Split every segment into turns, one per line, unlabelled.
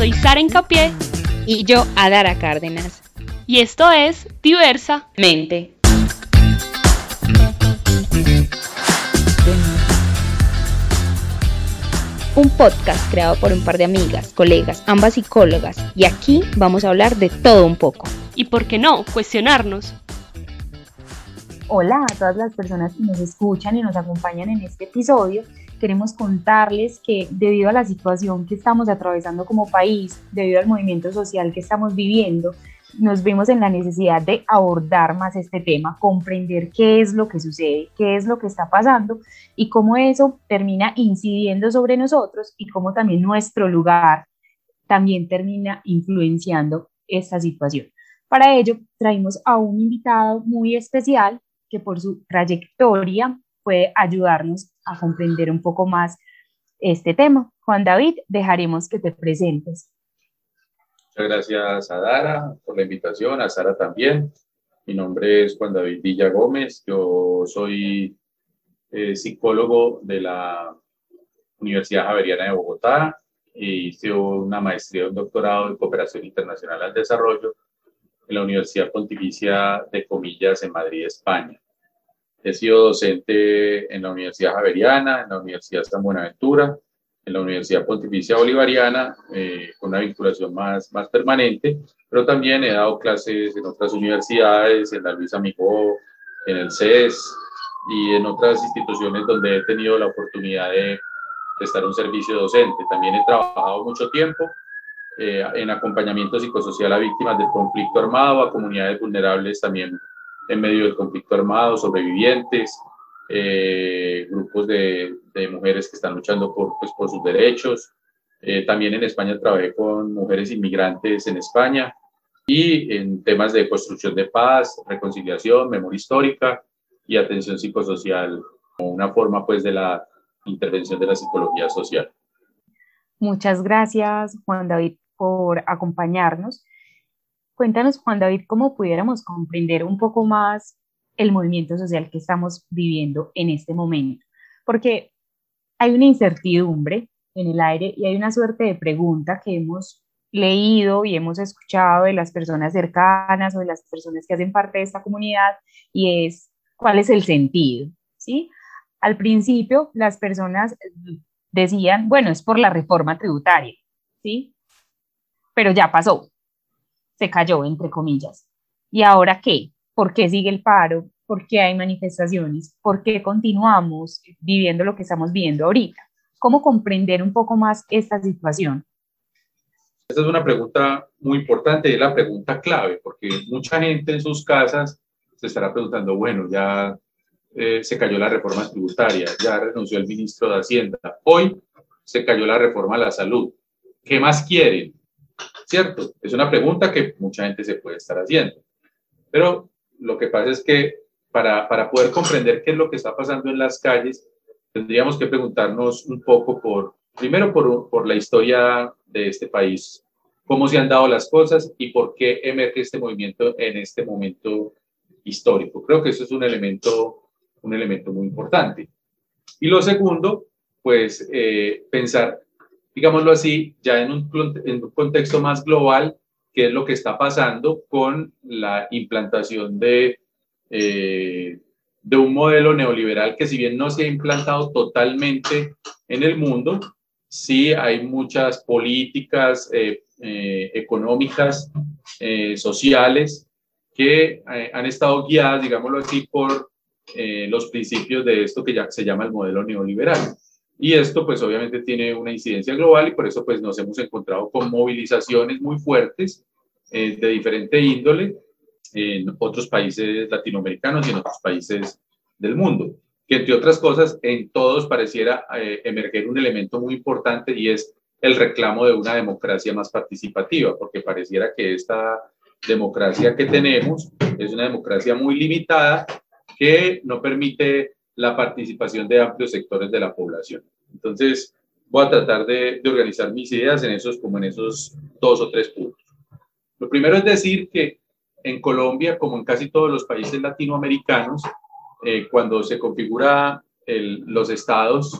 soy Sara Incapié.
Y yo, Adara Cárdenas.
Y esto es Diversa
Mente. Un podcast creado por un par de amigas, colegas, ambas psicólogas. Y aquí vamos a hablar de todo un poco.
Y por qué no, cuestionarnos.
Hola a todas las personas que nos escuchan y nos acompañan en este episodio queremos contarles que debido a la situación que estamos atravesando como país, debido al movimiento social que estamos viviendo, nos vemos en la necesidad de abordar más este tema, comprender qué es lo que sucede, qué es lo que está pasando y cómo eso termina incidiendo sobre nosotros y cómo también nuestro lugar también termina influenciando esta situación. Para ello, traímos a un invitado muy especial que por su trayectoria puede ayudarnos a comprender un poco más este tema. Juan David, dejaremos que te presentes.
Muchas gracias a Dara por la invitación, a Sara también. Mi nombre es Juan David Villa Gómez, yo soy eh, psicólogo de la Universidad Javeriana de Bogotá y hice una maestría, un doctorado en cooperación internacional al desarrollo en la Universidad Pontificia de Comillas en Madrid, España. He sido docente en la Universidad Javeriana, en la Universidad San Buenaventura, en la Universidad Pontificia Bolivariana, eh, con una vinculación más, más permanente, pero también he dado clases en otras universidades, en la Luisa Migó, en el CES y en otras instituciones donde he tenido la oportunidad de prestar un servicio docente. También he trabajado mucho tiempo eh, en acompañamiento psicosocial a víctimas del conflicto armado, a comunidades vulnerables también en medio del conflicto armado, sobrevivientes, eh, grupos de, mujeres que están luchando por, pues, por sus derechos. Eh, también en España trabajé con mujeres inmigrantes en España y en temas de construcción de paz, reconciliación, memoria histórica y atención psicosocial como una forma pues de la intervención de la psicología social.
Muchas gracias Juan David por acompañarnos. Cuéntanos, Juan David, cómo pudiéramos comprender un poco más el movimiento social que estamos viviendo en este momento, porque hay una incertidumbre en el aire y hay una suerte de pregunta que hemos leído y hemos escuchado de las personas cercanas o de las personas que hacen parte de esta comunidad y es cuál es el sentido, ¿sí? Al principio las personas decían, bueno, es por la reforma tributaria, ¿sí? Pero ya pasó, se cayó, entre comillas. ¿Y ahora qué? ¿Por qué sigue el paro? ¿Por qué hay manifestaciones? ¿Por qué continuamos viviendo lo que estamos viendo ahorita? ¿Cómo comprender un poco más esta situación?
Esta es una pregunta muy importante y es la pregunta clave, porque mucha gente en sus casas se estará preguntando, bueno, ya eh, se cayó la reforma tributaria, ya renunció el ministro de Hacienda, hoy se cayó la reforma a la salud. ¿Qué más quieren? ¿Cierto? Es una pregunta que mucha gente se puede estar haciendo. Pero lo que pasa es que para, para poder comprender qué es lo que está pasando en las calles, tendríamos que preguntarnos un poco por, primero por, por la historia de este país, cómo se han dado las cosas y por qué emerge este movimiento en este momento histórico. Creo que eso es un elemento, un elemento muy importante. Y lo segundo, pues eh, pensar digámoslo así, ya en un, contexto más global, qué es lo que está pasando con la implantación de, eh, de un modelo neoliberal que si bien no se ha implantado totalmente en el mundo, sí hay muchas políticas eh, eh, económicas, sociales, que han estado guiadas, digámoslo así, por los principios de esto que ya se llama el modelo neoliberal. Y esto pues obviamente tiene una incidencia global y por eso pues nos hemos encontrado con movilizaciones muy fuertes eh, de diferente índole en otros países latinoamericanos y en otros países del mundo, que entre otras cosas en todos pareciera eh, emerger un elemento muy importante y es el reclamo de una democracia más participativa, porque pareciera que esta democracia que tenemos es una democracia muy limitada que no permite la participación de amplios sectores de la población. Entonces, voy a tratar de, organizar mis ideas en esos, como en esos dos o tres puntos. Lo primero es decir que en Colombia, como en casi todos los países latinoamericanos, eh, cuando se configura los estados,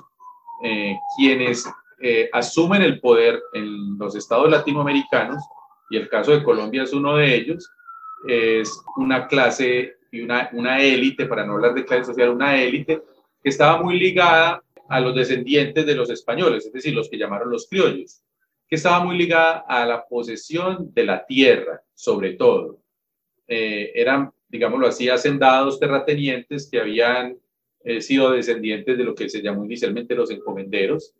eh, quienes eh, asumen el poder en los estados latinoamericanos, y el caso de Colombia es uno de ellos, es una clase y una, una élite, para no hablar de clase social, una élite que estaba muy ligada a los descendientes de los españoles, es decir, los que llamaron los criollos, que estaba muy ligada a la posesión de la tierra, sobre todo. Eh, eran, digámoslo así, hacendados terratenientes que habían eh, sido descendientes de lo que se llamó inicialmente los encomenderos,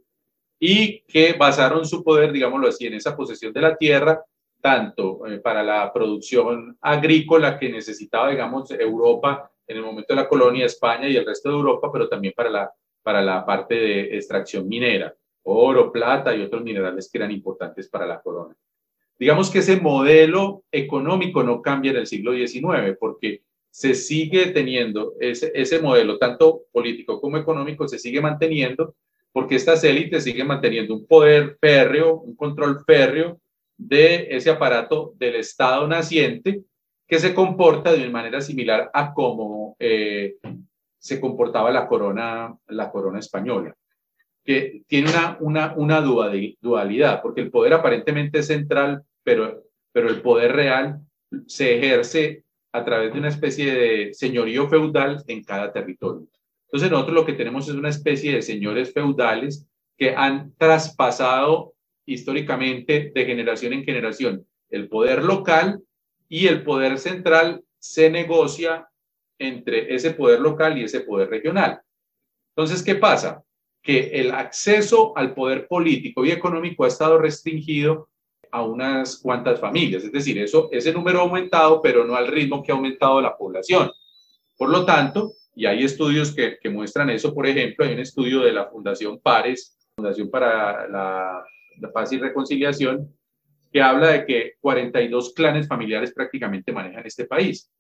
y que basaron su poder, digámoslo así, en esa posesión de la tierra, tanto eh, para la producción agrícola que necesitaba, digamos, Europa en el momento de la colonia, España y el resto de Europa, pero también para la, para la parte de extracción minera, oro, plata y otros minerales que eran importantes para la corona. Digamos que ese modelo económico no cambia en el siglo XIX, porque se sigue teniendo ese, ese modelo, tanto político como económico, se sigue manteniendo, porque estas élites siguen manteniendo un poder férreo, un control férreo de ese aparato del Estado naciente que se comporta de una manera similar a cómo eh, se comportaba la corona, la corona española, que tiene una, una, una dualidad, porque el poder aparentemente es central, pero, pero el poder real se ejerce a través de una especie de señorío feudal en cada territorio. Entonces nosotros lo que tenemos es una especie de señores feudales que han traspasado históricamente de generación en generación el poder local y el poder central se negocia entre ese poder local y ese poder regional. Entonces, ¿qué pasa? Que el acceso al poder político y económico ha estado restringido a unas cuantas familias, es decir, eso, ese número ha aumentado, pero no al ritmo que ha aumentado la población. Por lo tanto, y hay estudios que, que, muestran eso. Por ejemplo, hay un estudio de la Fundación Pares, Fundación para la, la, Paz y Reconciliación, que habla de que 42 clanes familiares prácticamente manejan este país.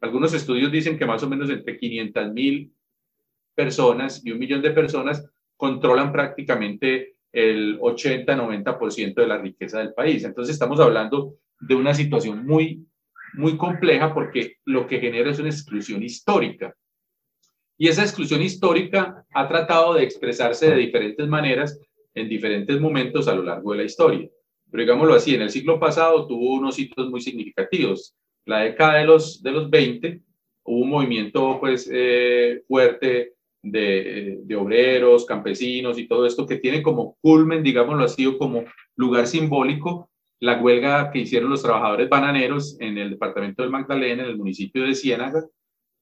Algunos estudios dicen que más o menos entre 500 mil personas y un millón de personas controlan prácticamente el 80-90% de la riqueza del país. Entonces estamos hablando de una situación muy, muy compleja porque lo que genera es una exclusión histórica. Y esa exclusión histórica ha tratado de expresarse de diferentes maneras en diferentes momentos a lo largo de la historia. Pero digámoslo así, en el siglo pasado tuvo unos hitos muy significativos. La década de los, de los 20 hubo un movimiento pues eh, fuerte de, de, obreros, campesinos y todo esto que tiene como culmen, digámoslo así, o como lugar simbólico la huelga que hicieron los trabajadores bananeros en el departamento del Magdalena, en el municipio de Ciénaga,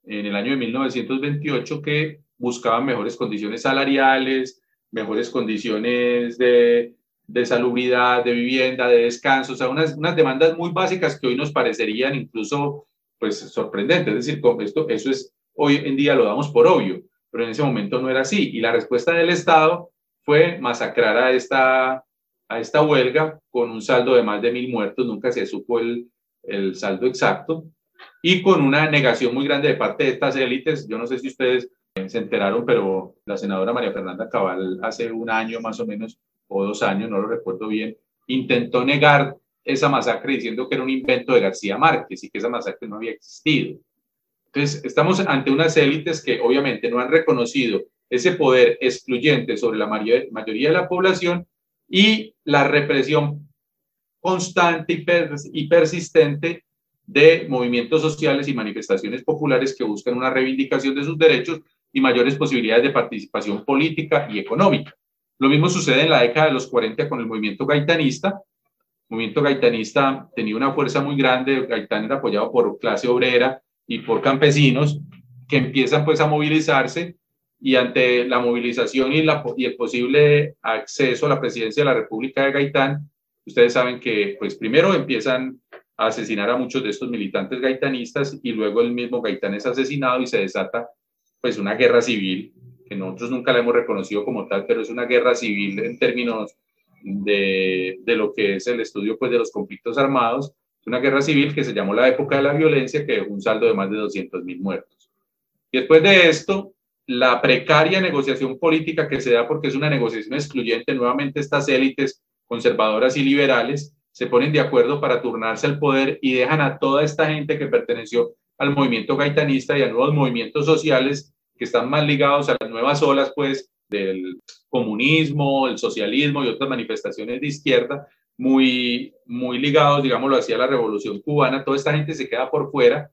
en el año de 1928 que buscaban mejores condiciones salariales, mejores condiciones de, de salubridad, de vivienda, de descanso, o sea, unas, unas demandas muy básicas que hoy nos parecerían incluso pues sorprendentes, es decir, esto, eso es, hoy en día lo damos por obvio, pero en ese momento no era así, y la respuesta del Estado fue masacrar a esta, a esta huelga con un saldo de más de mil muertos, nunca se supo el, el saldo exacto, y con una negación muy grande de parte de estas élites. Yo no sé si ustedes se enteraron, pero la senadora María Fernanda Cabal hace un año más o menos, o dos años, no lo recuerdo bien, intentó negar esa masacre diciendo que era un invento de García Márquez y que esa masacre no había existido. Entonces, estamos ante unas élites que obviamente no han reconocido ese poder excluyente sobre la mayoría de la población y la represión constante y persistente de movimientos sociales y manifestaciones populares que buscan una reivindicación de sus derechos y mayores posibilidades de participación política y económica. Lo mismo sucede en la década de los 40 con el movimiento gaitanista. El movimiento gaitanista tenía una fuerza muy grande, Gaitán era apoyado por clase obrera y por campesinos que empiezan pues a movilizarse y ante la movilización y, el posible acceso a la presidencia de la República de Gaitán, ustedes saben que pues primero empiezan a asesinar a muchos de estos militantes gaitanistas y luego el mismo Gaitán es asesinado y se desata pues una guerra civil que nosotros nunca la hemos reconocido como tal, pero es una guerra civil en términos de, de lo que es el estudio pues de los conflictos armados, una guerra civil que se llamó la época de la violencia que dejó un saldo de más de 200 mil muertos. Y después de esto, la precaria negociación política que se da porque es una negociación excluyente, nuevamente estas élites conservadoras y liberales se ponen de acuerdo para turnarse al poder y dejan a toda esta gente que perteneció al movimiento gaitanista y a nuevos movimientos sociales que están más ligados a las nuevas olas, pues, del comunismo, el socialismo y otras manifestaciones de izquierda, muy, muy ligados, digámoslo así, a la revolución cubana. Toda esta gente se queda por fuera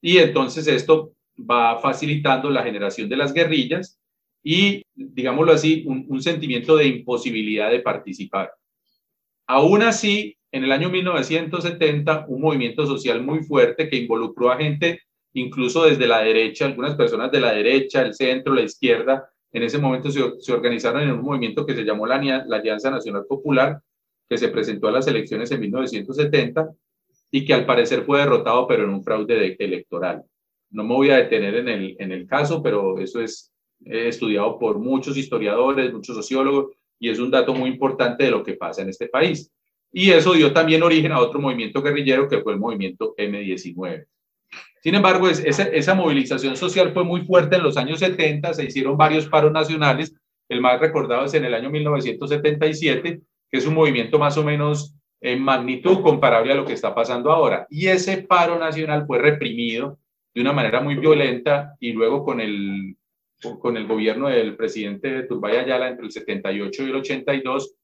y entonces esto va facilitando la generación de las guerrillas y, digámoslo así, un, un sentimiento de imposibilidad de participar. Aún así, en el año 1970, un movimiento social muy fuerte que involucró a gente incluso desde la derecha, algunas personas de la derecha, el centro, la izquierda, en ese momento se, organizaron en un movimiento que se llamó la, la, Alianza Nacional Popular, que se presentó a las elecciones en 1970 y que al parecer fue derrotado, pero en un fraude electoral. No me voy a detener en el, en el caso, pero eso es estudiado por muchos historiadores, muchos sociólogos, y es un dato muy importante de lo que pasa en este país. Y eso dio también origen a otro movimiento guerrillero que fue el movimiento M19. Sin embargo, esa, movilización social fue muy fuerte en los años 70, se hicieron varios paros nacionales, el más recordado es en el año 1977, que es un movimiento más o menos en magnitud comparable a lo que está pasando ahora. Y ese paro nacional fue reprimido de una manera muy violenta y luego con el, con el gobierno del presidente Turbay Ayala entre el 78 y el 82,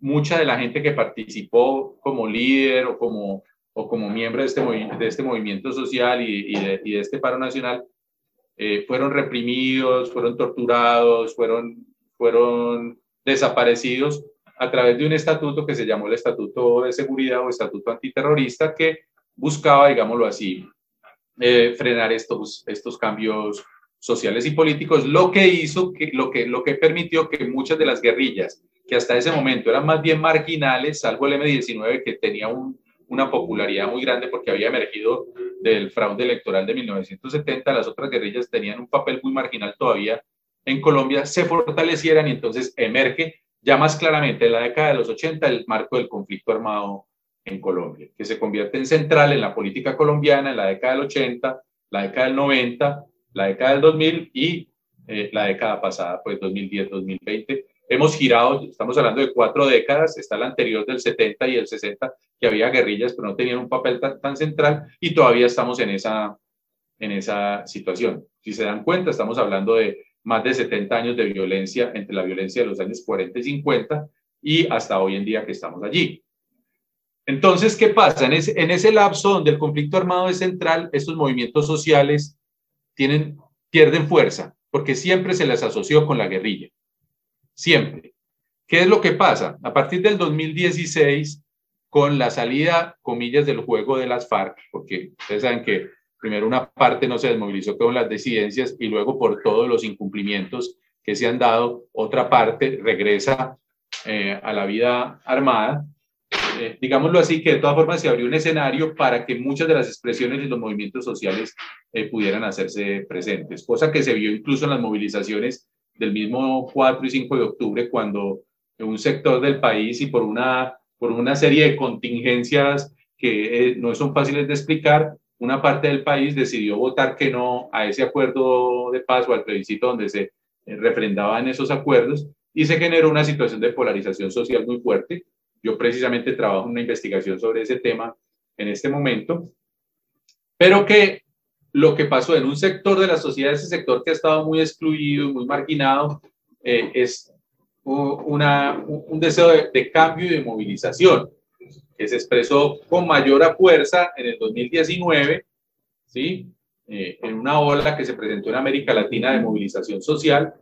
mucha de la gente que participó como líder o como o como miembro de este, de este movimiento social y, de, y, de, este paro nacional, eh, fueron reprimidos, fueron torturados, fueron, fueron desaparecidos a través de un estatuto que se llamó el Estatuto de Seguridad o Estatuto Antiterrorista, que buscaba, digámoslo así, eh, frenar estos, estos cambios sociales y políticos, lo que hizo, que, lo, que, lo que permitió que muchas de las guerrillas, que hasta ese momento eran más bien marginales, salvo el M-19, que tenía un, una popularidad muy grande porque había emergido del fraude electoral de 1970, las otras guerrillas tenían un papel muy marginal todavía en Colombia, se fortalecieran y entonces emerge ya más claramente en la década de los 80 el marco del conflicto armado en Colombia, que se convierte en central en la política colombiana en la década del 80, la década del 90, la década del 2000 y eh, la década pasada, pues 2010-2020, Hemos girado, estamos hablando de cuatro décadas, está la anterior del 70 y el 60, que había guerrillas, pero no tenían un papel tan, central y todavía estamos en esa, en esa situación. Si se dan cuenta, estamos hablando de más de 70 años de violencia, entre la violencia de los años 40 y 50 y hasta hoy en día que estamos allí. Entonces, ¿qué pasa? En ese, en ese lapso donde el conflicto armado es central, estos movimientos sociales tienen, pierden fuerza porque siempre se les asoció con la guerrilla siempre. ¿Qué es lo que pasa? A partir del 2016, con la salida, comillas, del juego de las FARC, porque ustedes saben que primero una parte no se desmovilizó con las disidencias y luego por todos los incumplimientos que se han dado, otra parte regresa eh, a la vida armada. Eh, digámoslo así, que de todas formas se abrió un escenario para que muchas de las expresiones y los movimientos sociales eh, pudieran hacerse presentes, cosa que se vio incluso en las movilizaciones del mismo 4 y 5 de octubre, cuando un sector del país y por una, por una serie de contingencias que eh, no son fáciles de explicar, una parte del país decidió votar que no a ese acuerdo de paz o al plebiscito donde se eh, refrendaban esos acuerdos y se generó una situación de polarización social muy fuerte. Yo precisamente trabajo en una investigación sobre ese tema en este momento, pero que lo que pasó en un sector de la sociedad, ese sector que ha estado muy excluido, muy marginado, eh, es una, un deseo de, cambio y de movilización, que se expresó con mayor fuerza en el 2019, ¿sí? Eh, en una ola que se presentó en América Latina de movilización social,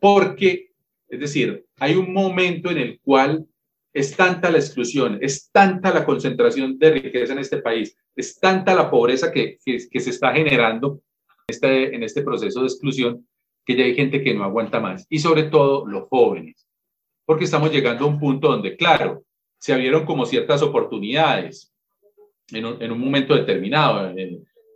porque, es decir, hay un momento en el cual es tanta la exclusión, es tanta la concentración de riqueza en este país, es tanta la pobreza que, se está generando este, en este proceso de exclusión que ya hay gente que no aguanta más. Y sobre todo los jóvenes, porque estamos llegando a un punto donde, claro, se abrieron como ciertas oportunidades en un, en un momento determinado.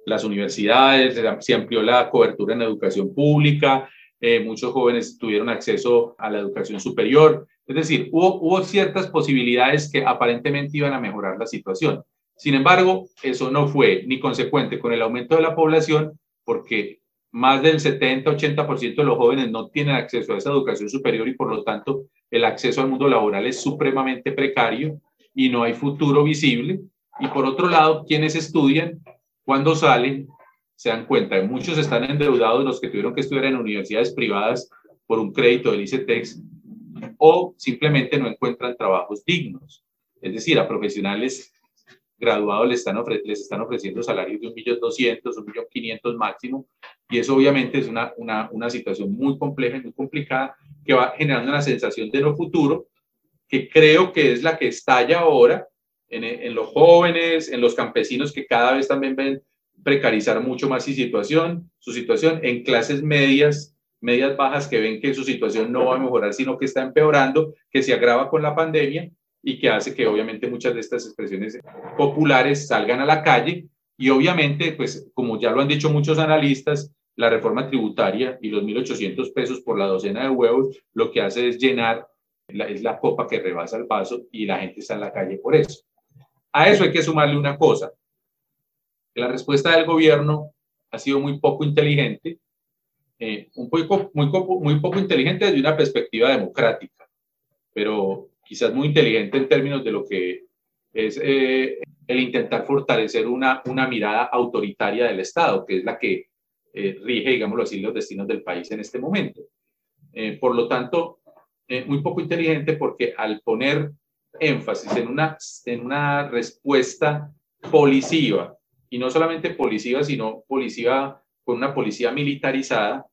Las universidades, se amplió la cobertura en educación pública, eh, muchos jóvenes tuvieron acceso a la educación superior, es decir, hubo, ciertas posibilidades que aparentemente iban a mejorar la situación. Sin embargo, eso no fue ni consecuente con el aumento de la población, porque más del 70-80% de los jóvenes no tienen acceso a esa educación superior y por lo tanto el acceso al mundo laboral es supremamente precario y no hay futuro visible. Y por otro lado, quienes estudian, cuando salen, se dan cuenta, muchos están endeudados, los que tuvieron que estudiar en universidades privadas por un crédito del ICETEX o simplemente no encuentran trabajos dignos. Es decir, a profesionales graduados les están, les están ofreciendo salarios de 1.200.000, 1.500.000 máximo, y eso obviamente es una, una, una situación muy compleja y muy complicada que va generando una sensación de no futuro, que creo que es la que estalla ahora en, en los jóvenes, en los campesinos que cada vez también ven precarizar mucho más su situación, su situación en clases medias, medias bajas que ven que su situación no va a mejorar, sino que está empeorando, que se agrava con la pandemia y que hace que obviamente muchas de estas expresiones populares salgan a la calle y obviamente, pues como ya lo han dicho muchos analistas, la reforma tributaria y los 1.800 pesos por la docena de huevos lo que hace es llenar, la, es la copa que rebasa el vaso y la gente está en la calle por eso. A eso hay que sumarle una cosa. La respuesta del gobierno ha sido muy poco inteligente, eh, un poco, muy, muy poco inteligente desde una perspectiva democrática, pero quizás muy inteligente en términos de lo que es eh, el intentar fortalecer una, una mirada autoritaria del Estado, que es la que eh, rige, digámoslo así, los destinos del país en este momento. Eh, por lo tanto, muy poco inteligente porque al poner énfasis en una, en una respuesta policiva, y no solamente policiva, sino policiva con una policía militarizada,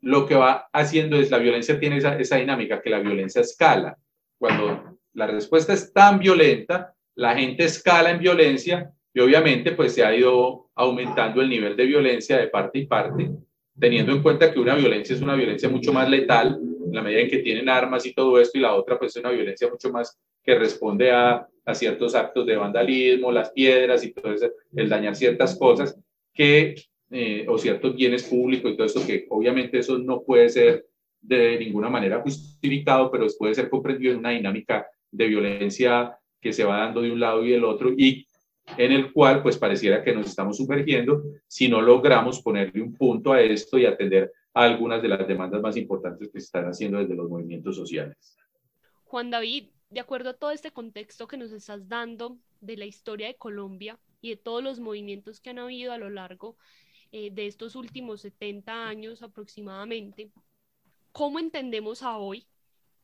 lo que va haciendo es la violencia tiene esa, esa dinámica, que la violencia escala. Cuando la respuesta es tan violenta, la gente escala en violencia y obviamente pues se ha ido aumentando el nivel de violencia de parte y parte, teniendo en cuenta que una violencia es una violencia mucho más letal en la medida en que tienen armas y todo esto y la otra pues es una violencia mucho más que responde a, a ciertos actos de vandalismo, las piedras y todo eso, el dañar ciertas cosas que, eh, o ciertos bienes públicos y todo eso que obviamente eso no puede ser de ninguna manera justificado, pero puede ser comprendido en una dinámica de violencia que se va dando de un lado y del otro y en el cual pues pareciera que nos estamos sumergiendo si no logramos ponerle un punto a esto y atender a algunas de las demandas más importantes que se están haciendo desde los movimientos sociales.
Juan David, de acuerdo a todo este contexto que nos estás dando de la historia de Colombia y de todos los movimientos que han habido a lo largo eh, de estos últimos 70 años aproximadamente, ¿cómo entendemos hoy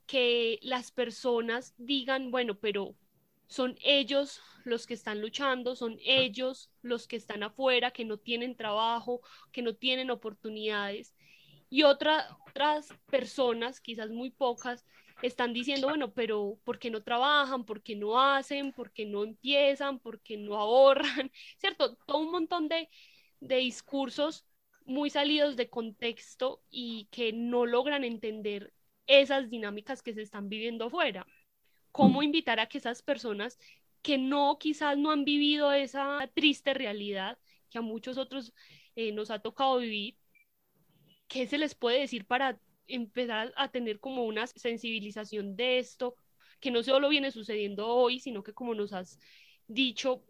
que las personas digan, bueno, pero son ellos los que están luchando, son ellos los que están afuera, que no tienen trabajo, que no tienen oportunidades. Y otras personas, quizás muy pocas, están diciendo, bueno, pero ¿por qué no trabajan? ¿Por qué no hacen? ¿Por qué no empiezan? ¿Por qué no ahorran? ¿Cierto? Todo un montón de, de discursos muy salidos de contexto y que no logran entender esas dinámicas que se están viviendo afuera. ¿Cómo mm. invitar a que esas personas que no, quizás no han vivido esa triste realidad que a muchos otros eh, nos ha tocado vivir, qué se les puede decir para empezar a tener como una sensibilización de esto, que no solo viene sucediendo hoy, sino que como nos has dicho,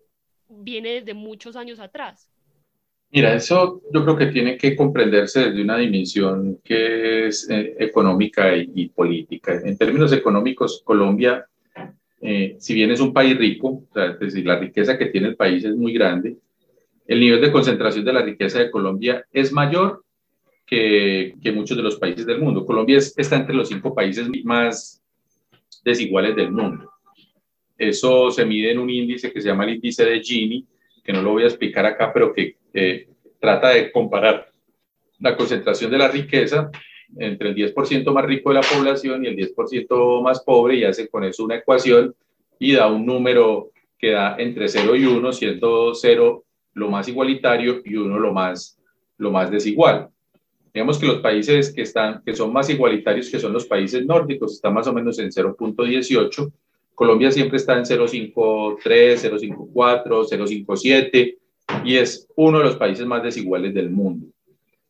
viene desde muchos años atrás?
Mira, eso yo creo que tiene que comprenderse desde una dimensión que es eh, económica y, política. En términos económicos, Colombia, eh, si bien es un país rico, es decir, la riqueza que tiene el país es muy grande, el nivel de concentración de la riqueza de Colombia es mayor que, que muchos de los países del mundo. Colombia está entre los cinco países más desiguales del mundo. Eso se mide en un índice que se llama el índice de Gini, que no lo voy a explicar acá, pero que eh, trata de comparar la concentración de la riqueza entre el 10% más rico de la población y el 10% más pobre y hace con eso una ecuación y da un número que da entre 0 y 1, siendo 0 lo más igualitario y 1 lo más, lo más desigual. Digamos que los países que, están, que son más igualitarios, que son los países nórdicos, están más o menos en 0.18. Colombia siempre está en 0.53, 0.54, 0.57 y es uno de los países más desiguales del mundo.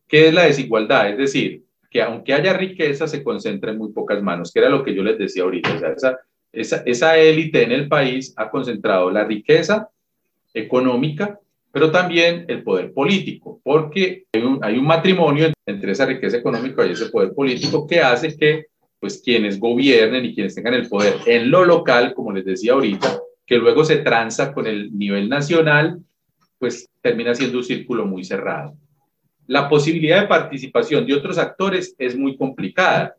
¿Qué es la desigualdad? Es decir, que aunque haya riqueza, se concentra en muy pocas manos, que era lo que yo les decía ahorita. O sea, esa, esa, esa élite en el país ha concentrado la riqueza económica, pero también el poder político, porque hay un, hay un matrimonio entre esa riqueza económica y ese poder político que hace que pues quienes gobiernen y quienes tengan el poder en lo local, como les decía ahorita, que luego se tranza con el nivel nacional pues termina siendo un círculo muy cerrado. la posibilidad de participación de otros actores es muy complicada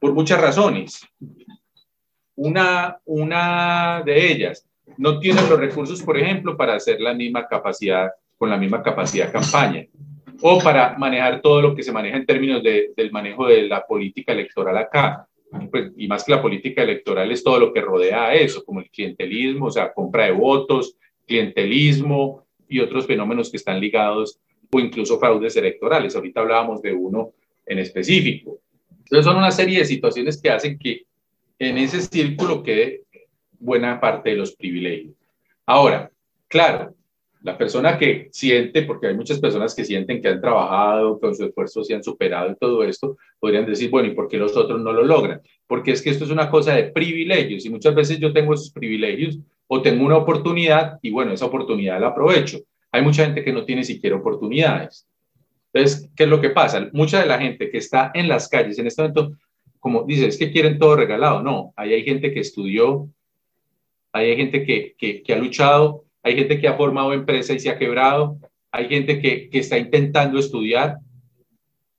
por muchas razones. Una, una de ellas, no tienen los recursos, por ejemplo, para hacer la misma capacidad, con la misma capacidad de campaña, o para manejar todo lo que se maneja en términos de, del manejo de la política electoral acá. Pues, y más que la política electoral es todo lo que rodea a eso, como el clientelismo, o sea, compra de votos, clientelismo y otros fenómenos que están ligados o incluso fraudes electorales. Ahorita hablábamos de uno en específico. Entonces son una serie de situaciones que hacen que en ese círculo quede buena parte de los privilegios. Ahora, claro, la persona que siente, porque hay muchas personas que sienten que han trabajado, con su esfuerzo se han superado y todo esto, podrían decir, bueno, ¿y por qué los otros no lo logran? Porque es que esto es una cosa de privilegios y muchas veces yo tengo esos privilegios o tengo una oportunidad y bueno, esa oportunidad la aprovecho. Hay mucha gente que no tiene siquiera oportunidades. Entonces, ¿qué es lo que pasa? Mucha de la gente que está en las calles en este momento, como dice, es que quieren todo regalado. No, ahí hay gente que estudió, hay gente que, que, que ha luchado hay gente que ha formado empresa y se ha quebrado, hay gente que, que está intentando estudiar,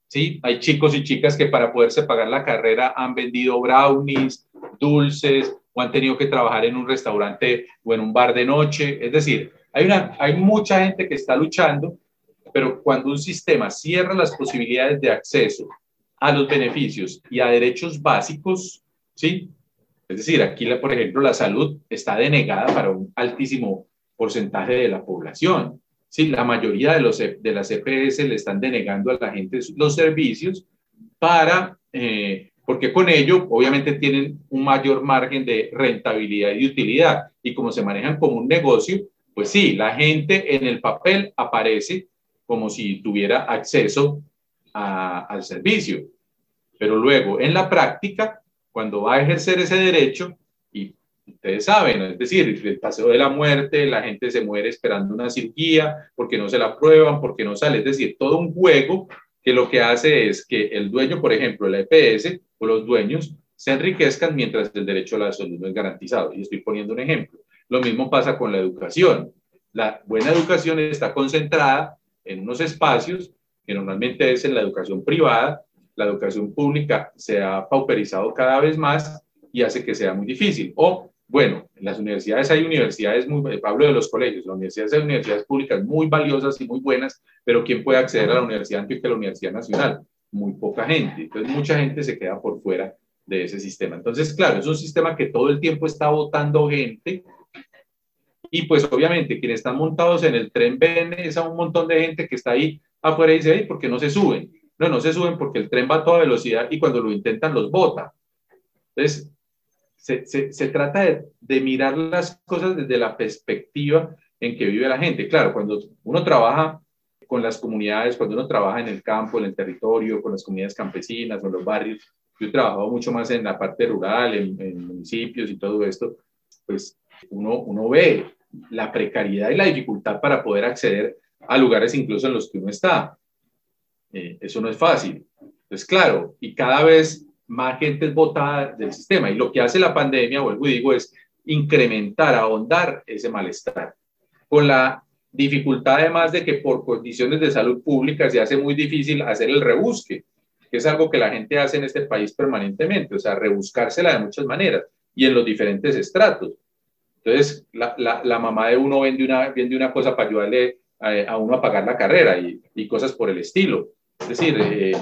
¿sí? Hay chicos y chicas que para poderse pagar la carrera han vendido brownies, dulces, o han tenido que trabajar en un restaurante o en un bar de noche. Es decir, hay, una, hay mucha gente que está luchando, pero cuando un sistema cierra las posibilidades de acceso a los beneficios y a derechos básicos, ¿sí? Es decir, aquí, por ejemplo, la salud está denegada para un altísimo porcentaje de la población. Sí, la mayoría de, los, e, de las EPS le están denegando a la gente los servicios para, eh, porque con ello obviamente tienen un mayor margen de rentabilidad y utilidad. Y como se manejan como un negocio, pues sí, la gente en el papel aparece como si tuviera acceso al servicio. Pero luego, en la práctica, cuando va a ejercer ese derecho, ustedes saben, es decir, el paseo de la muerte, la gente se muere esperando una cirugía porque no se la prueban, porque no sale, es decir, todo un juego que lo que hace es que el dueño, por ejemplo, la EPS o los dueños se enriquezcan mientras el derecho a la salud no es garantizado. Y estoy poniendo un ejemplo. Lo mismo pasa con la educación. La buena educación está concentrada en unos espacios que normalmente es en la educación privada. La educación pública se ha pauperizado cada vez más y hace que sea muy difícil. O bueno, en las universidades hay universidades muy, hablo de los colegios, las universidades hay universidades públicas muy valiosas y muy buenas, pero ¿quién puede acceder a la Universidad Antioquia, a la Universidad Nacional? Muy poca gente. Entonces, mucha gente se queda por fuera de ese sistema. Entonces, claro, es un sistema que todo el tiempo está votando gente y pues obviamente quienes están montados en el tren ven es a un montón de gente que está ahí afuera y dice, ¿por qué no se suben? No, no se suben porque el tren va a toda velocidad y cuando lo intentan los bota. Entonces, se, trata de, mirar las cosas desde la perspectiva en que vive la gente. Claro, cuando uno trabaja con las comunidades, cuando uno trabaja en el campo, en el territorio, con las comunidades campesinas o los barrios, yo he trabajado mucho más en la parte rural, en, municipios y todo esto, pues uno, uno ve la precariedad y la dificultad para poder acceder a lugares incluso en los que uno está. Eh, eso no es fácil. Entonces, claro, y cada vez más gente es votada del sistema. Y lo que hace la pandemia, vuelvo y digo, es incrementar, ahondar ese malestar. Con la dificultad además de que por condiciones de salud pública se hace muy difícil hacer el rebusque, que es algo que la gente hace en este país permanentemente, o sea, rebuscársela de muchas maneras y en los diferentes estratos. Entonces, la, la, mamá de uno vende una, vende una cosa para ayudarle a, uno a pagar la carrera y, y, cosas por el estilo. Es decir, eh,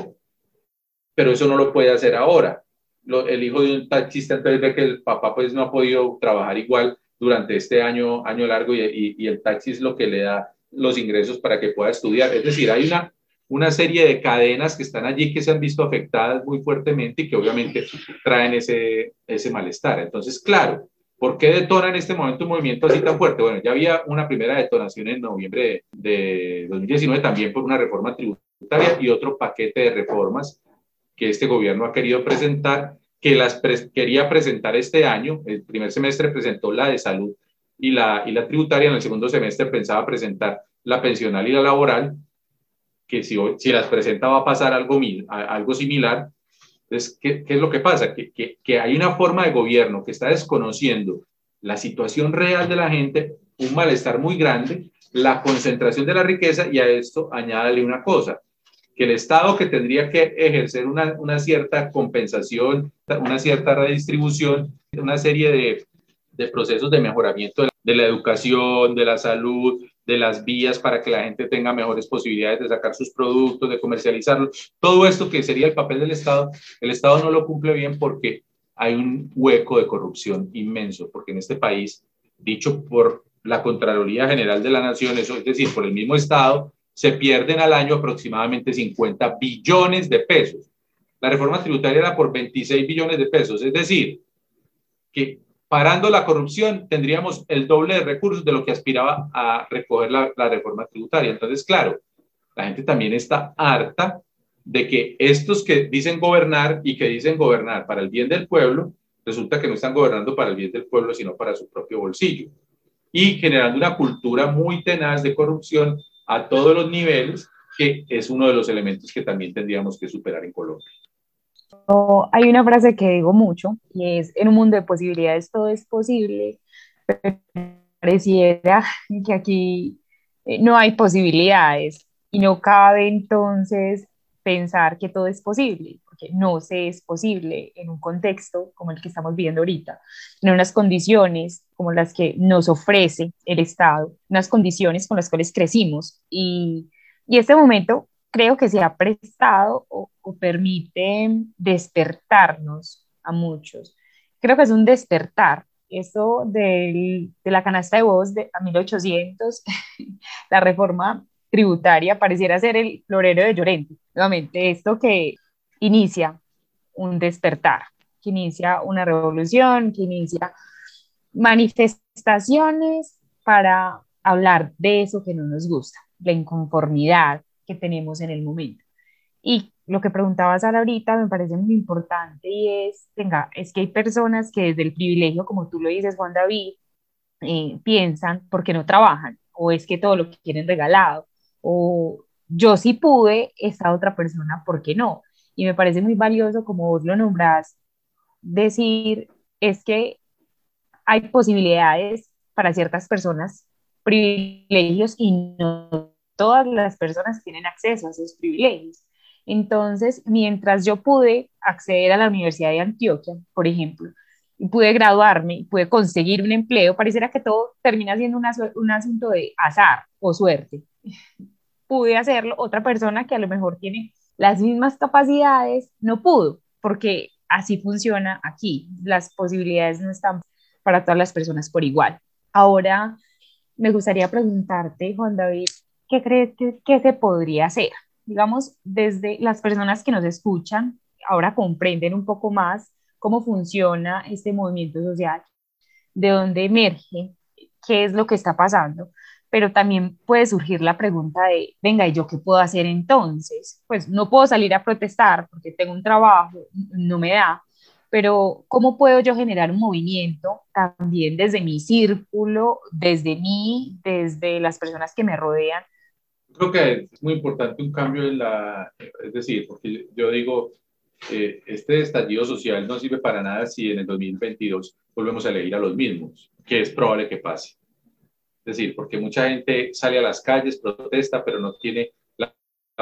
pero eso no lo puede hacer ahora. el hijo de un taxista entonces ve que el papá pues no ha podido trabajar igual durante este año, año largo y, y, el taxi es lo que le da los ingresos para que pueda estudiar. Es decir, hay una, una serie de cadenas que están allí que se han visto afectadas muy fuertemente y que obviamente traen ese, ese malestar. Entonces, claro, ¿por qué detona en este momento un movimiento así tan fuerte? Bueno, ya había una primera detonación en noviembre de, de 2019 también por una reforma tributaria y otro paquete de reformas que este gobierno ha querido presentar, que las quería presentar este año. El primer semestre presentó la de salud y la, y la tributaria, en el segundo semestre pensaba presentar la pensional y la laboral, que si, si las presenta va a pasar algo, algo similar. Entonces, ¿qué, ¿qué, es lo que pasa? Que, que, que hay una forma de gobierno que está desconociendo la situación real de la gente, un malestar muy grande, la concentración de la riqueza y a esto añádale una cosa, que el Estado que tendría que ejercer una, una cierta compensación, una cierta redistribución, una serie de, de procesos de mejoramiento de la, educación, de la salud, de las vías para que la gente tenga mejores posibilidades de sacar sus productos, de comercializarlos. Todo esto que sería el papel del Estado, el Estado no lo cumple bien porque hay un hueco de corrupción inmenso, porque en este país, dicho por la Contraloría General de la Nación, eso es decir, por el mismo Estado, se pierden al año aproximadamente 50 billones de pesos. La reforma tributaria era por 26 billones de pesos, es decir, que parando la corrupción tendríamos el doble de recursos de lo que aspiraba a recoger la, la reforma tributaria. Entonces, claro, la gente también está harta de que estos que dicen gobernar y que dicen gobernar para el bien del pueblo, resulta que no están gobernando para el bien del pueblo, sino para su propio bolsillo. Y generando una cultura muy tenaz de corrupción a todos los niveles, que es uno de los elementos que también tendríamos que superar en Colombia.
hay una frase que digo mucho y es, en un mundo de posibilidades todo es posible, pero pareciera que aquí eh, no hay posibilidades y no cabe entonces pensar que todo es posible, porque no se es posible en un contexto como el que estamos viviendo ahorita, en unas condiciones como las que nos ofrece el Estado, unas condiciones con las cuales crecimos. Y, y este momento creo que se ha prestado o, permite despertarnos a muchos. Creo que es un despertar. Eso de la canasta de voz de a 1800, la reforma tributaria pareciera ser el florero de Llorente. Nuevamente, esto que inicia un despertar, que inicia una revolución, que inicia manifestaciones para hablar de eso que no nos gusta, la inconformidad que tenemos en el momento. Y lo que preguntaba Sara ahorita me parece muy importante y es, venga, es que hay personas que desde el privilegio, como tú lo dices, Juan David, eh, piensan porque no trabajan o es que todo lo quieren regalado o yo sí pude, esa otra persona, ¿por qué no? Y me parece muy valioso, como vos lo nombrás, decir, es que hay posibilidades para ciertas personas, privilegios, y no todas las personas tienen acceso a esos privilegios. Entonces, mientras yo pude acceder a la Universidad de Antioquia, por ejemplo, y pude graduarme pude conseguir un empleo, pareciera que todo termina siendo un asunto de azar o suerte pude hacerlo, otra persona que a lo mejor tiene las mismas capacidades no pudo, porque así funciona aquí. Las posibilidades no están para todas las personas por igual. Ahora, me gustaría preguntarte, Juan David, ¿qué crees que, se podría hacer? Digamos, desde las personas que nos escuchan, ahora comprenden un poco más cómo funciona este movimiento social, de dónde emerge, qué es lo que está pasando pero también puede surgir la pregunta de, venga, ¿y yo qué puedo hacer entonces? Pues no puedo salir a protestar porque tengo un trabajo, no me da, pero ¿cómo puedo yo generar un movimiento también desde mi círculo, desde mí, desde las personas que me rodean?
Creo que es muy importante un cambio en la, es decir, porque yo digo, eh, este estallido social no sirve para nada si en el 2022 volvemos a elegir a los mismos, que es probable que pase. Es decir, porque mucha gente sale a las calles, protesta, pero no tiene la,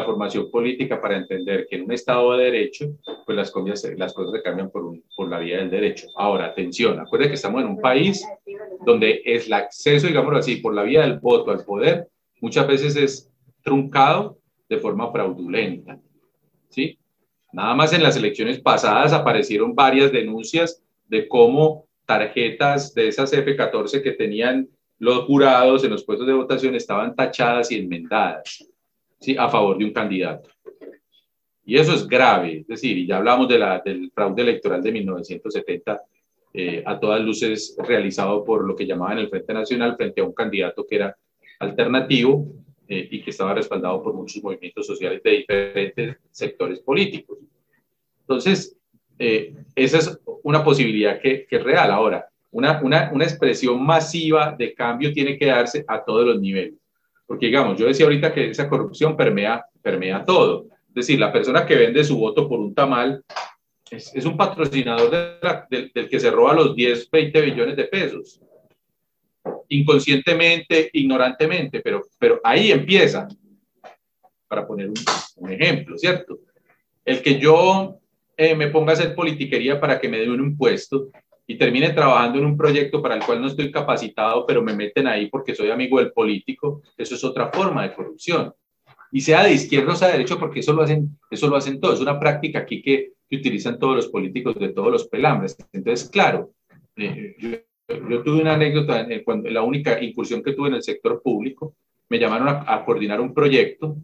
formación política para entender que en un Estado de Derecho, pues las cosas, las cosas se cambian por, un, por la vía del derecho. Ahora, atención, acuérdense que estamos en un país donde es el acceso, digámoslo así, por la vía del voto al poder, muchas veces es truncado de forma fraudulenta. ¿Sí? Nada más en las elecciones pasadas aparecieron varias denuncias de cómo tarjetas de esas F14 que tenían los jurados en los puestos de votación estaban tachadas y enmendadas ¿sí? a favor de un candidato. Y eso es grave, es decir, y ya hablamos de la, del fraude electoral de 1970, eh, a todas luces realizado por lo que llamaban el Frente Nacional frente a un candidato que era alternativo eh, y que estaba respaldado por muchos movimientos sociales de diferentes sectores políticos. Entonces, eh, esa es una posibilidad que, que es real. Ahora, una, una, una expresión masiva de cambio tiene que darse a todos los niveles. Porque, digamos, yo decía ahorita que esa corrupción permea, permea todo. Es decir, la persona que vende su voto por un tamal es, un patrocinador del, del, que se roba los 10, 20 billones de pesos. Inconscientemente, ignorantemente, pero, pero ahí empieza. para poner un, ejemplo, ¿cierto? El que yo eh, me ponga a hacer politiquería para que me den un puesto y termine trabajando en un proyecto para el cual no estoy capacitado, pero me meten ahí porque soy amigo del político, eso es otra forma de corrupción. Y sea de izquierda o sea de derecho, porque eso lo hacen, eso lo hacen todos. Es una práctica aquí que, que utilizan todos los políticos de todos los pelambres. Entonces, claro, eh, yo, tuve una anécdota, cuando, la única incursión que tuve en el sector público, me llamaron a coordinar un proyecto.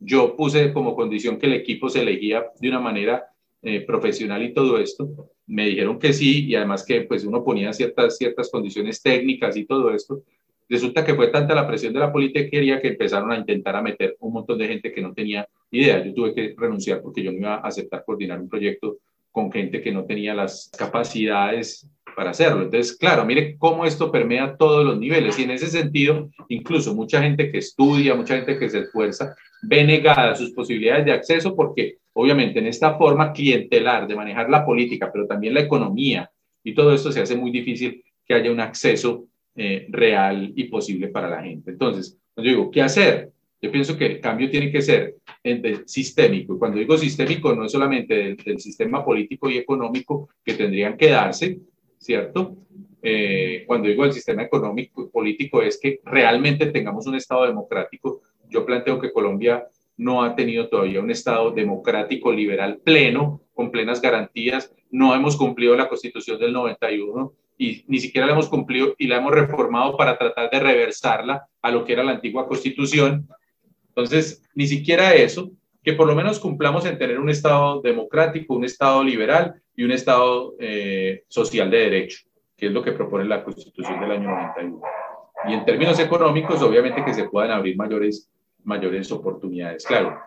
Yo puse como condición que el equipo se elegía de una manera eh, profesional y todo esto, me dijeron que sí y además que pues uno ponía ciertas, ciertas condiciones técnicas y todo esto. Resulta que fue tanta la presión de la politiquería que empezaron a intentar a meter un montón de gente que no tenía idea. Yo tuve que renunciar porque yo no iba a aceptar coordinar un proyecto con gente que no tenía las capacidades para hacerlo. Entonces, claro, mire cómo esto permea todos los niveles y en ese sentido, incluso mucha gente que estudia, mucha gente que se esfuerza, ve negadas sus posibilidades de acceso porque obviamente en esta forma clientelar de manejar la política, pero también la economía y todo esto se hace muy difícil que haya un acceso eh, real y posible para la gente. Entonces, cuando digo, ¿qué hacer? Yo pienso que el cambio tiene que ser sistémico. Y cuando digo sistémico, no es solamente del, sistema político y económico que tendrían que darse, ¿cierto? Eh, cuando digo el sistema económico y político es que realmente tengamos un Estado democrático. Yo planteo que Colombia no ha tenido todavía un Estado democrático liberal pleno, con plenas garantías. No hemos cumplido la Constitución del 91 y ni siquiera la hemos cumplido y la hemos reformado para tratar de reversarla a lo que era la antigua Constitución. Entonces, ni siquiera eso, que por lo menos cumplamos en tener un Estado democrático, un Estado liberal y un Estado eh, social de derecho, que es lo que propone la Constitución del año 91. Y en términos económicos, obviamente que se puedan abrir mayores mayores oportunidades. Claro,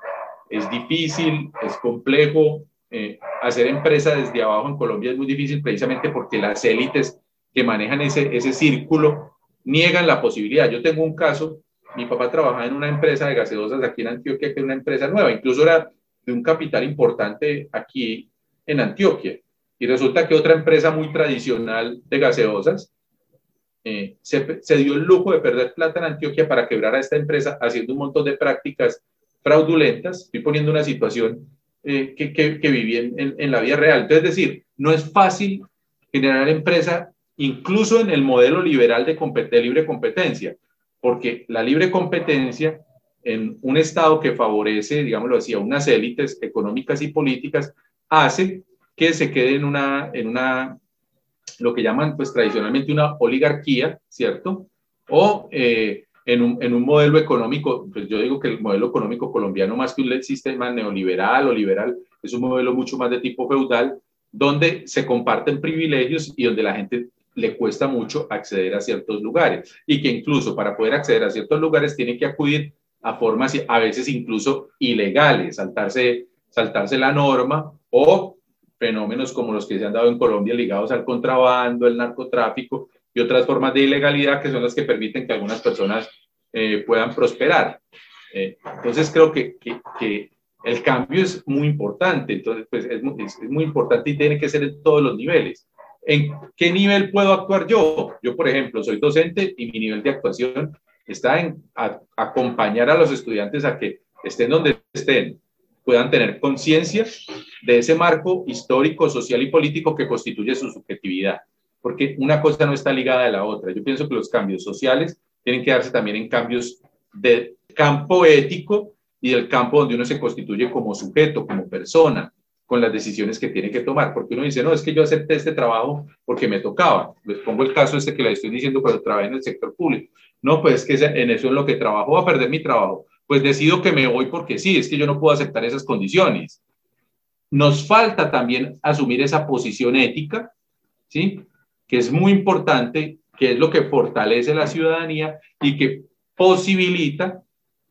es difícil, es complejo. Eh, hacer empresa desde abajo en Colombia es muy difícil precisamente porque las élites que manejan ese, ese círculo niegan la posibilidad. Yo tengo un caso, mi papá trabajaba en una empresa de gaseosas aquí en Antioquia, que es una empresa nueva, incluso era de un capital importante aquí en Antioquia. Y resulta que otra empresa muy tradicional de gaseosas eh, se, dio el lujo de perder plata en Antioquia para quebrar a esta empresa haciendo un montón de prácticas fraudulentas. Estoy poniendo una situación eh, que, que, viví en, en, la vida real. Entonces, es decir, no es fácil generar empresa incluso en el modelo liberal de, de libre competencia, porque la libre competencia en un Estado que favorece, digámoslo así, a unas élites económicas y políticas, hace que se quede en una, en una lo que llaman pues tradicionalmente una oligarquía, ¿cierto? O eh, en, un, en, un, modelo económico, pues yo digo que el modelo económico colombiano más que un sistema neoliberal o liberal, es un modelo mucho más de tipo feudal, donde se comparten privilegios y donde la gente le cuesta mucho acceder a ciertos lugares y que incluso para poder acceder a ciertos lugares tiene que acudir a formas a veces incluso ilegales, saltarse, saltarse la norma o fenómenos como los que se han dado en Colombia ligados al contrabando, el narcotráfico y otras formas de ilegalidad que son las que permiten que algunas personas eh, puedan prosperar. Eh, entonces creo que, que, el cambio es muy importante, entonces pues es, es, muy importante y tiene que ser en todos los niveles. ¿En qué nivel puedo actuar yo? Yo, por ejemplo, soy docente y mi nivel de actuación está en acompañar a los estudiantes a que estén donde estén, puedan tener conciencia de ese marco histórico, social y político que constituye su subjetividad, porque una cosa no está ligada a la otra. Yo pienso que los cambios sociales tienen que darse también en cambios del campo ético y del campo donde uno se constituye como sujeto, como persona, con las decisiones que tiene que tomar, porque uno dice, no, es que yo acepté este trabajo porque me tocaba. Les pongo el caso este que le estoy diciendo cuando trabajé en el sector público. No, pues que en eso es lo que trabajo, voy a perder mi trabajo. Pues decido que me voy porque sí, es que yo no puedo aceptar esas condiciones. Nos falta también asumir esa posición ética, ¿sí? Que es muy importante, que es lo que fortalece la ciudadanía y que posibilita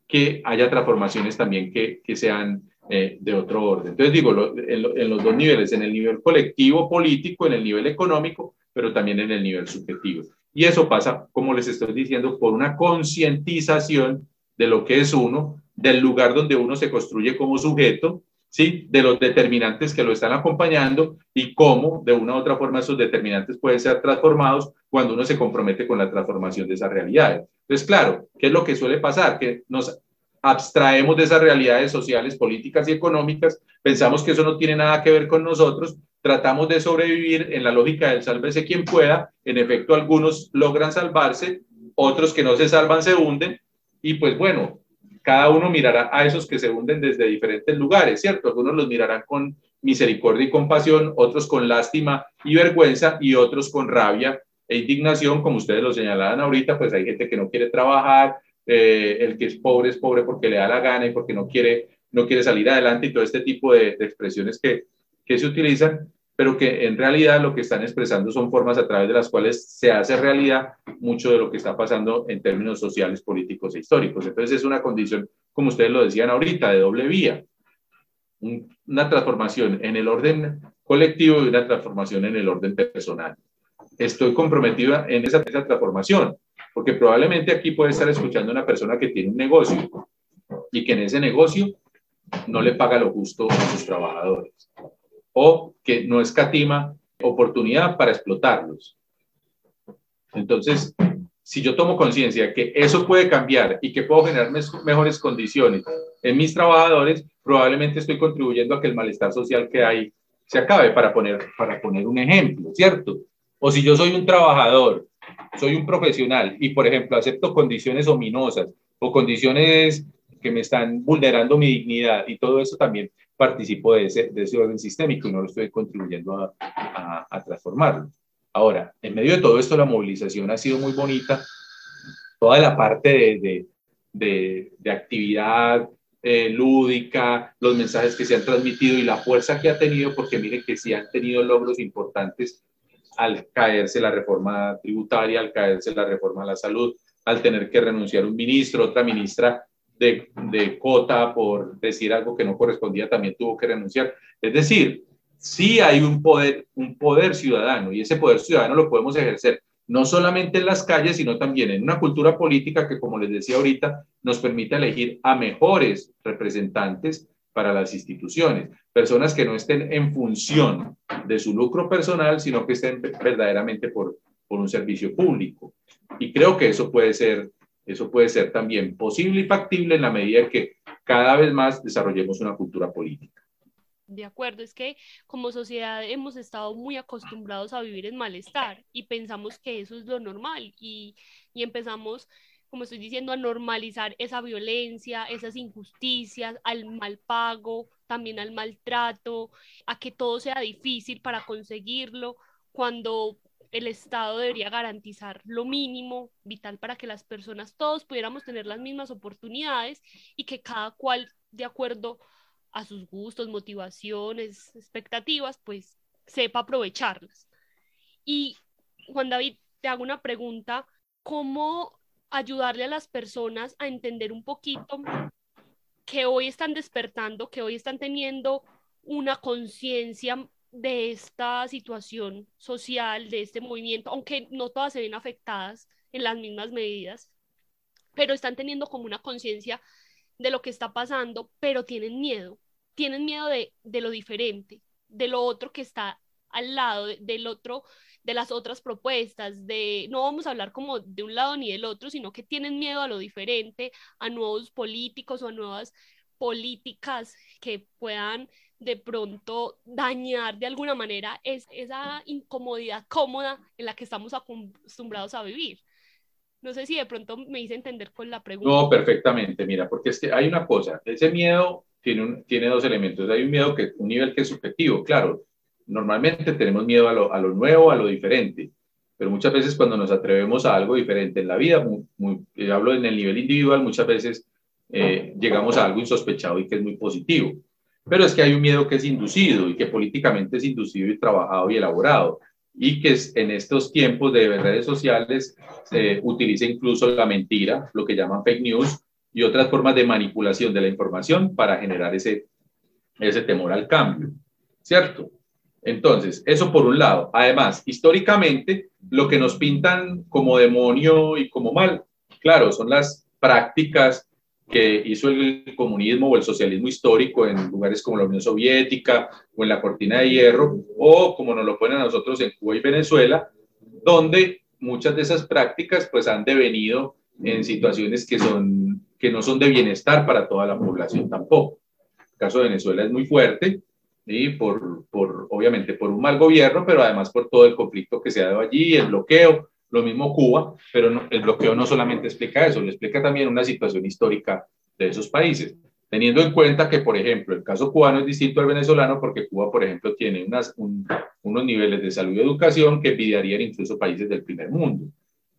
que haya transformaciones también que, que sean eh, de otro orden. Entonces digo, en, los dos niveles, en el nivel colectivo político, en el nivel económico, pero también en el nivel subjetivo. Y eso pasa, como les estoy diciendo, por una concientización de lo que es uno, del lugar donde uno se construye como sujeto ¿sí? de los determinantes que lo están acompañando y cómo de una u otra forma esos determinantes pueden ser transformados cuando uno se compromete con la transformación de esa realidad. Entonces, claro, ¿qué es lo que suele pasar? Que nos abstraemos de esas realidades sociales, políticas y económicas, pensamos que eso no tiene nada que ver con nosotros, tratamos de sobrevivir en la lógica del sálvese quien pueda, en efecto algunos logran salvarse, otros que no se salvan se hunden, y pues bueno, cada uno mirará a esos que se hunden desde diferentes lugares, ¿cierto? Algunos los mirarán con misericordia y compasión, otros con lástima y vergüenza y otros con rabia e indignación, como ustedes lo señalaban ahorita, pues hay gente que no quiere trabajar, eh, el que es pobre es pobre porque le da la gana y porque no quiere, no quiere salir adelante y todo este tipo de, expresiones que, que se utilizan, pero que en realidad lo que están expresando son formas a través de las cuales se hace realidad mucho de lo que está pasando en términos sociales, políticos e históricos. Entonces es una condición, como ustedes lo decían ahorita, de doble vía. una transformación en el orden colectivo y una transformación en el orden personal. Estoy comprometida en esa, esa transformación, porque probablemente aquí puede estar escuchando una persona que tiene un negocio y que en ese negocio no le paga lo justo a sus trabajadores o que no escatima oportunidad para explotarlos. Entonces, si yo tomo conciencia que eso puede cambiar y que puedo generar mejores condiciones en mis trabajadores, probablemente estoy contribuyendo a que el malestar social que hay se acabe, para poner, para poner un ejemplo, ¿cierto? O si yo soy un trabajador, soy un profesional y, por ejemplo, acepto condiciones ominosas o condiciones que me están vulnerando mi dignidad y todo eso también participo de ese, de ese orden sistémico y no lo estoy contribuyendo a, a, transformarlo. Ahora, en medio de todo esto, la movilización ha sido muy bonita. Toda la parte de, de, de, actividad eh, lúdica, los mensajes que se han transmitido y la fuerza que ha tenido, porque miren que sí han tenido logros importantes al caerse la reforma tributaria, al caerse la reforma a la salud, al tener que renunciar un ministro, otra ministra de, de Cota por decir algo que no correspondía también tuvo que renunciar. Es decir, sí hay un poder, un poder ciudadano y ese poder ciudadano lo podemos ejercer no solamente en las calles, sino también en una cultura política que, como les decía ahorita, nos permite elegir a mejores representantes para las instituciones, personas que no estén en función de su lucro personal, sino que estén verdaderamente por, por un servicio público. Y creo que eso puede ser eso puede ser también posible y factible en la medida que cada vez más desarrollemos una cultura política.
De acuerdo, es que como sociedad hemos estado muy acostumbrados a vivir en malestar y pensamos que eso es lo normal y, y empezamos, como estoy diciendo, a normalizar esa violencia, esas injusticias, al mal pago, también al maltrato, a que todo sea difícil para conseguirlo, cuando el Estado debería garantizar lo mínimo vital para que las personas, todos pudiéramos tener las mismas oportunidades y que cada cual, de acuerdo a sus gustos, motivaciones, expectativas, pues sepa aprovecharlas. Y Juan David, te hago una pregunta, ¿cómo ayudarle a las personas a entender un poquito que hoy están despertando, que hoy están teniendo una conciencia de esta situación social, de este movimiento, aunque no todas se ven afectadas en las mismas medidas, pero están teniendo como una conciencia de lo que está pasando, pero tienen miedo, tienen miedo de, lo diferente, de lo otro que está al lado, del otro, de las otras propuestas, de no vamos a hablar como de un lado ni del otro, sino que tienen miedo a lo diferente, a nuevos políticos o a nuevas políticas que puedan de pronto dañar de alguna manera es esa incomodidad cómoda en la que estamos acostumbrados a vivir. No sé si de pronto me hice entender con la pregunta.
No, perfectamente, mira, porque es que hay una cosa, ese miedo tiene, tiene dos elementos. Hay un miedo que un nivel que es subjetivo, claro. Normalmente tenemos miedo a lo, a lo nuevo, a lo diferente, pero muchas veces cuando nos atrevemos a algo diferente en la vida, muy, eh, hablo en el nivel individual, muchas veces eh, llegamos a algo insospechado y que es muy positivo. Pero es que hay un miedo que es inducido y que políticamente es inducido y trabajado y elaborado y que en estos tiempos de redes sociales se utiliza incluso la mentira, lo que llaman fake news y otras formas de manipulación de la información para generar ese, ese temor al cambio, ¿cierto? Entonces, eso por un lado. Además, históricamente, lo que nos pintan como demonio y como mal, claro, son las prácticas que hizo el comunismo o el socialismo histórico en lugares como la Unión Soviética o en la Cortina de Hierro, o como nos lo ponen a nosotros en Cuba y Venezuela, donde muchas de esas prácticas pues han devenido en situaciones que son que no son de bienestar para toda la población tampoco. El caso de Venezuela es muy fuerte, y por, por, obviamente por un mal gobierno, pero además por todo el conflicto que se ha dado allí, el bloqueo, lo mismo Cuba, pero el bloqueo no solamente explica eso, le explica también una situación histórica de esos países, teniendo en cuenta que, por ejemplo, el caso cubano es distinto al venezolano porque Cuba, por ejemplo, tiene unas, unos niveles de salud y educación que envidiarían incluso países del primer mundo,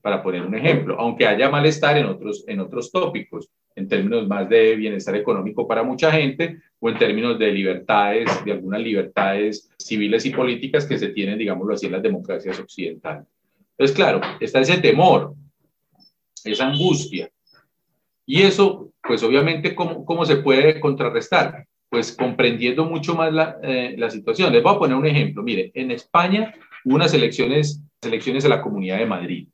para poner un ejemplo, aunque haya malestar en otros, en otros tópicos, en términos más de bienestar económico para mucha gente o en términos de libertades, de algunas libertades civiles y políticas que se tienen, digámoslo así, en las democracias occidentales. Entonces, claro, está ese temor, esa angustia. Y eso, pues obviamente, ¿cómo, cómo se puede contrarrestar? Pues comprendiendo mucho más la, eh, la, situación. Les voy a poner un ejemplo. Mire, en España unas elecciones, elecciones a la Comunidad de Madrid,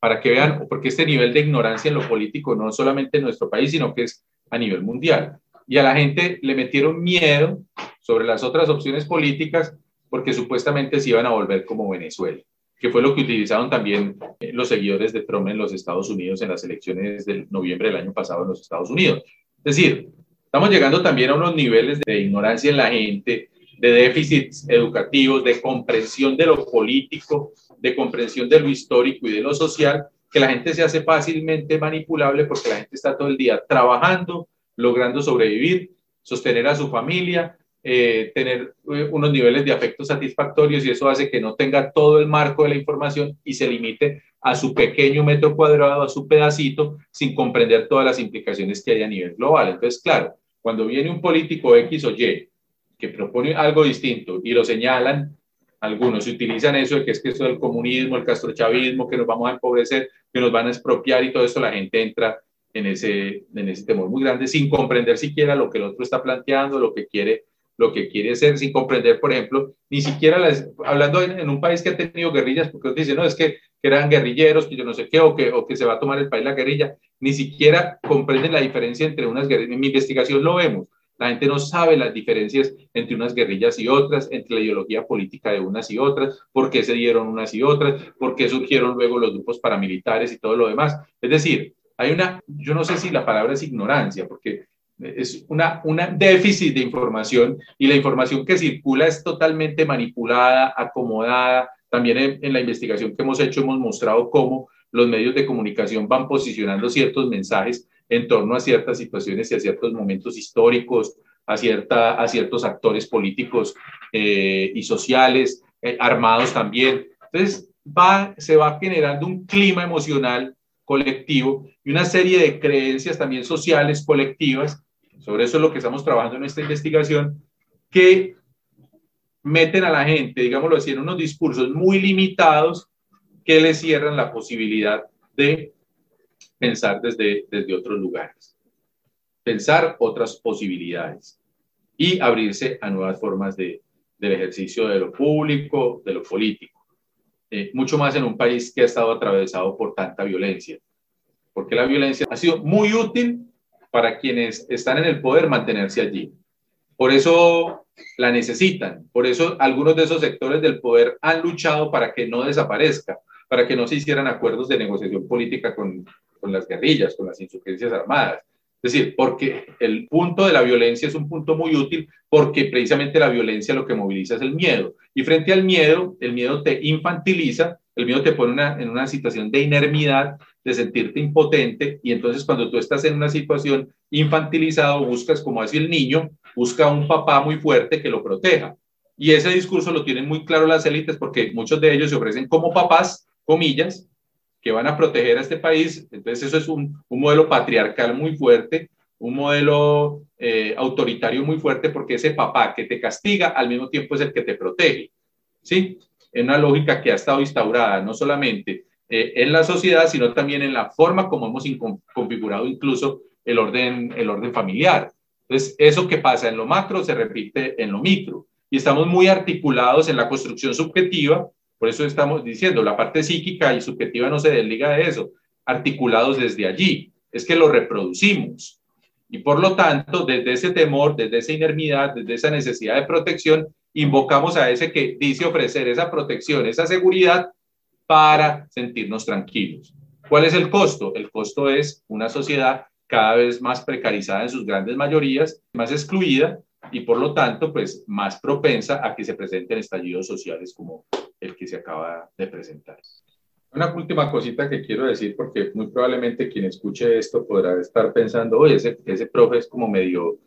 para que vean, porque este nivel de ignorancia en lo político no solamente en nuestro país, sino que es a nivel mundial. Y a la gente le metieron miedo sobre las otras opciones políticas porque supuestamente se iban a volver como Venezuela que fue lo que utilizaron también eh, los seguidores de Trump en los Estados Unidos en las elecciones del noviembre del año pasado en los Estados Unidos. Es decir, estamos llegando también a unos niveles de ignorancia en la gente, de déficits educativos, de comprensión de lo político, de comprensión de lo histórico y de lo social, que la gente se hace fácilmente manipulable porque la gente está todo el día trabajando, logrando sobrevivir, sostener a su familia, eh, tener eh, unos niveles de afecto satisfactorios y eso hace que no tenga todo el marco de la información y se limite a su pequeño metro cuadrado, a su pedacito, sin comprender todas las implicaciones que hay a nivel global. Entonces, claro, cuando viene un político X o Y que propone algo distinto y lo señalan, algunos utilizan eso de que es que esto del comunismo, el castrochavismo, que nos vamos a empobrecer, que nos van a expropiar y todo esto, la gente entra en ese, en ese temor muy grande sin comprender siquiera lo que el otro está planteando, lo que quiere lo que quiere ser sin comprender, por ejemplo, ni siquiera las, hablando en, un país que ha tenido guerrillas, porque dicen, no, es que, eran guerrilleros, que yo no sé qué, o que, o que se va a tomar el país la guerrilla, ni siquiera comprenden la diferencia entre unas guerrillas. En mi investigación lo vemos. La gente no sabe las diferencias entre unas guerrillas y otras, entre la ideología política de unas y otras, por qué se dieron unas y otras, por qué surgieron luego los grupos paramilitares y todo lo demás. Es decir, hay una, yo no sé si la palabra es ignorancia, porque es una, una déficit de información y la información que circula es totalmente manipulada, acomodada. También en, la investigación que hemos hecho hemos mostrado cómo los medios de comunicación van posicionando ciertos mensajes en torno a ciertas situaciones y a ciertos momentos históricos, a, cierta, a ciertos actores políticos eh, y sociales, eh, armados también. Entonces, va, se va generando un clima emocional colectivo y una serie de creencias también sociales colectivas sobre eso es lo que estamos trabajando en esta investigación, que meten a la gente, digámoslo así, en unos discursos muy limitados que le cierran la posibilidad de pensar desde, desde otros lugares, pensar otras posibilidades y abrirse a nuevas formas de, del ejercicio de lo público, de lo político. Eh, mucho más en un país que ha estado atravesado por tanta violencia, porque la violencia ha sido muy útil para quienes están en el poder mantenerse allí. Por eso la necesitan, por eso algunos de esos sectores del poder han luchado para que no desaparezca, para que no se hicieran acuerdos de negociación política con, con las guerrillas, con las insurgencias armadas. Es decir, porque el punto de la violencia es un punto muy útil porque precisamente la violencia lo que moviliza es el miedo. Y frente al miedo, el miedo te infantiliza, el miedo te pone en una situación de inermidad de sentirte impotente y entonces cuando tú estás en una situación infantilizado buscas como hace el niño, busca un papá muy fuerte que lo proteja. Y ese discurso lo tienen muy claro las élites porque muchos de ellos se ofrecen como papás, comillas, que van a proteger a este país. Entonces eso es un, un modelo patriarcal muy fuerte, un modelo eh, autoritario muy fuerte porque ese papá que te castiga al mismo tiempo es el que te protege. ¿Sí? Es una lógica que ha estado instaurada no solamente eh, en la sociedad, sino también en la forma como hemos configurado incluso el orden, el orden familiar. Entonces, eso que pasa en lo macro se repite en lo micro. Y estamos muy articulados en la construcción subjetiva, por eso estamos diciendo, la parte psíquica y subjetiva no se desliga de eso, articulados desde allí. Es que lo reproducimos. Y por lo tanto, desde ese temor, desde esa inermidad, desde esa necesidad de protección, invocamos a ese que dice ofrecer esa protección, esa seguridad para sentirnos tranquilos. ¿Cuál es el costo? El costo es una sociedad cada vez más precarizada en sus grandes mayorías, más excluida y por lo tanto, pues más propensa a que se presenten estallidos sociales como el que se acaba de presentar. Una última cosita que quiero decir, porque muy probablemente quien escuche esto podrá estar pensando, oye, ese, ese profe es como medio,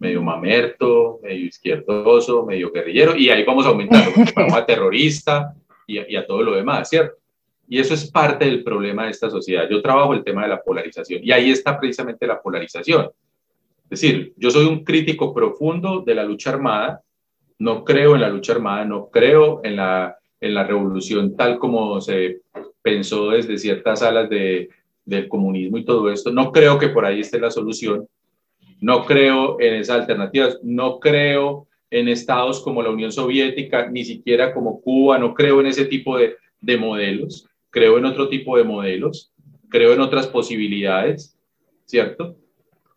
medio mamerto, medio izquierdoso, medio guerrillero, y ahí vamos a aumentar, vamos a terrorista y, y a todo lo demás, ¿cierto? Y eso es parte del problema de esta sociedad. Yo trabajo el tema de la polarización y ahí está precisamente la polarización. Es decir, yo soy un crítico profundo de la lucha armada, no creo en la lucha armada, no creo en la, en la revolución tal como se pensó desde ciertas alas de, del comunismo y todo esto, no creo que por ahí esté la solución, no creo en esas alternativas, no creo en estados como la Unión Soviética, ni siquiera como Cuba, no creo en ese tipo de, de modelos creo en otro tipo de modelos, creo en otras posibilidades, ¿cierto?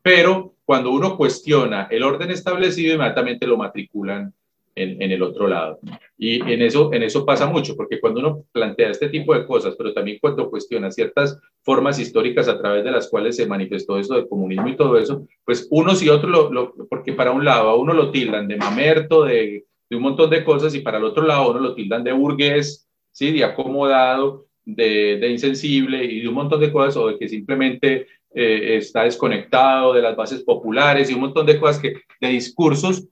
Pero cuando uno cuestiona el orden establecido, inmediatamente lo matriculan en, el otro lado. Y en eso, en eso pasa mucho, porque cuando uno plantea este tipo de cosas, pero también cuando cuestiona ciertas formas históricas a través de las cuales se manifestó eso del comunismo y todo eso, pues unos y otros, lo, porque para un lado a uno lo tildan de mamerto, de, de un montón de cosas, y para el otro lado a uno lo tildan de burgués, ¿sí? de acomodado, de, insensible y de un montón de cosas, o de que simplemente eh, está desconectado de las bases populares y un montón de cosas que, de discursos.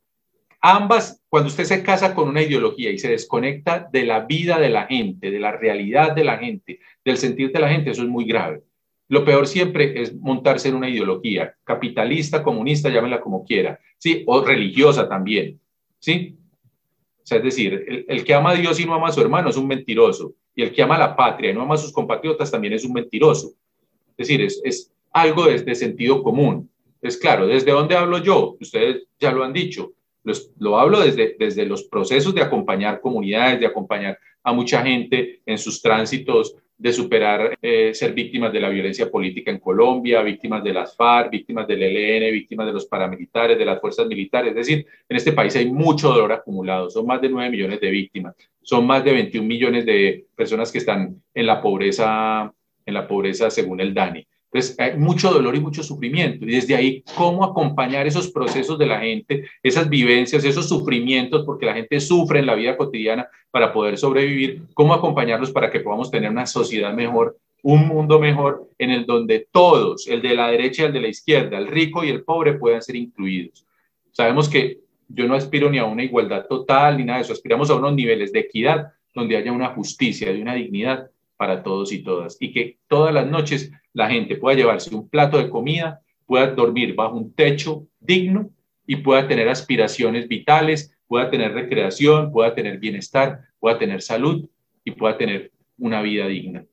Ambas, cuando usted se casa con una ideología y se desconecta de la vida de la gente, de la realidad de la gente, del sentir de la gente, eso es muy grave. Lo peor siempre es montarse en una ideología capitalista, comunista, llámenla como quiera, ¿sí? O religiosa también, ¿sí? O sea, es decir, el, que ama a Dios y no ama a su hermano es un mentiroso y el que ama la patria y no ama a sus compatriotas también es un mentiroso. Es decir, es, es algo desde de sentido común. Es claro, ¿desde dónde hablo yo? Ustedes ya lo han dicho. Los, lo hablo desde, desde los procesos de acompañar comunidades, de acompañar a mucha gente en sus tránsitos de superar eh, ser víctimas de la violencia política en Colombia, víctimas de las FARC, víctimas del ELN, víctimas de los paramilitares, de las fuerzas militares. Es decir, en este país hay mucho dolor acumulado, son más de 9 millones de víctimas, son más de 21 millones de personas que están en la pobreza, en la pobreza según el DANI. Entonces, hay mucho dolor y mucho sufrimiento. Y desde ahí, ¿cómo acompañar esos procesos de la gente, esas vivencias, esos sufrimientos, porque la gente sufre en la vida cotidiana para poder sobrevivir? ¿Cómo acompañarlos para que podamos tener una sociedad mejor, un mundo mejor, en el donde todos, el de la derecha y el de la izquierda, el rico y el pobre, puedan ser incluidos? Sabemos que yo no aspiro ni a una igualdad total ni nada de eso, aspiramos a unos niveles de equidad donde haya una justicia y una dignidad para todos y todas y que todas las noches la gente pueda llevarse un plato de comida, pueda dormir bajo un techo digno y pueda tener aspiraciones vitales, pueda tener recreación, pueda tener bienestar, pueda tener salud y pueda tener una vida digna.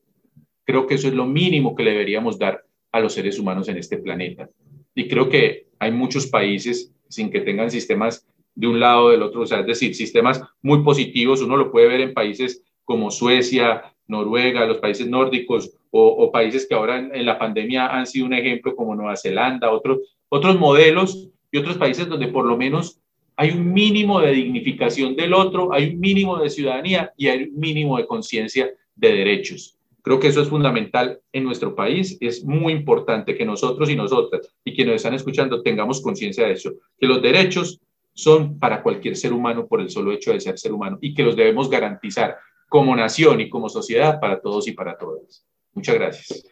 Creo que eso es lo mínimo que deberíamos dar a los seres humanos en este planeta. Y creo que hay muchos países sin que tengan sistemas de un lado o del otro, o sea, es decir, sistemas muy positivos, uno lo puede ver en países como Suecia, Noruega, los países nórdicos o, países que ahora en, la pandemia han sido un ejemplo como Nueva Zelanda, otros, otros modelos y otros países donde por lo menos hay un mínimo de dignificación del otro, hay un mínimo de ciudadanía y hay un mínimo de conciencia de derechos. Creo que eso es fundamental en nuestro país. Es muy importante que nosotros y nosotras y quienes están escuchando tengamos conciencia de eso, que los derechos son para cualquier ser humano por el solo hecho de ser ser humano y que los debemos garantizar como nación y como sociedad para todos y para todas. Muchas gracias.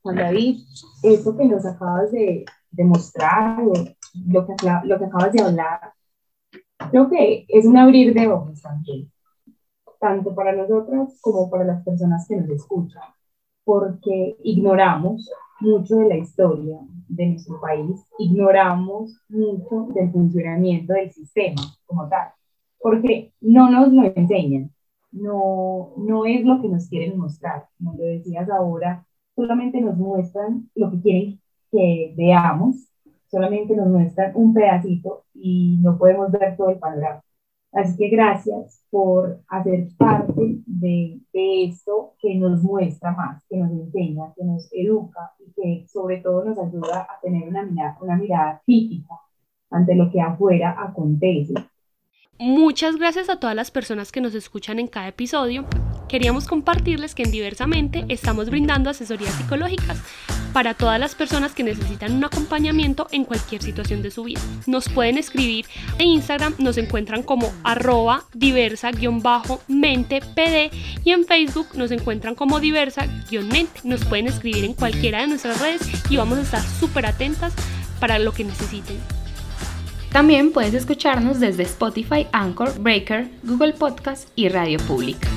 Juan David, eso que nos acabas de, demostrar, lo que, lo que acabas de hablar, creo que es un abrir de ojos también, tanto para nosotros como para las personas que nos escuchan, porque ignoramos mucho de la historia de nuestro país, ignoramos mucho del funcionamiento del sistema como tal, porque no nos lo enseñan no, no es lo que nos quieren mostrar. Como lo decías ahora, solamente nos muestran lo que quieren que veamos, solamente nos muestran un pedacito y no podemos ver todo el panorama. Así que gracias por hacer parte de, de, esto que nos muestra más, que nos enseña, que nos educa y que sobre todo nos ayuda a tener una mirada, una mirada crítica ante lo que afuera acontece
Muchas gracias a todas las personas que nos escuchan en cada episodio. Queríamos compartirles que en Diversamente estamos brindando asesorías psicológicas para todas las personas que necesitan un acompañamiento en cualquier situación de su vida. Nos pueden escribir en Instagram, nos encuentran como arroba diversa-mente-pd y en Facebook nos encuentran como diversa-mente. Nos pueden escribir en cualquiera de nuestras redes y vamos a estar súper atentas para lo que necesiten.
También puedes escucharnos desde Spotify, Anchor, Breaker, Google Podcast y Radio Pública.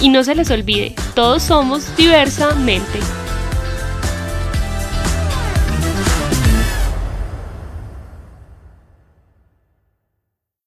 Y no se les olvide, todos somos diversamente.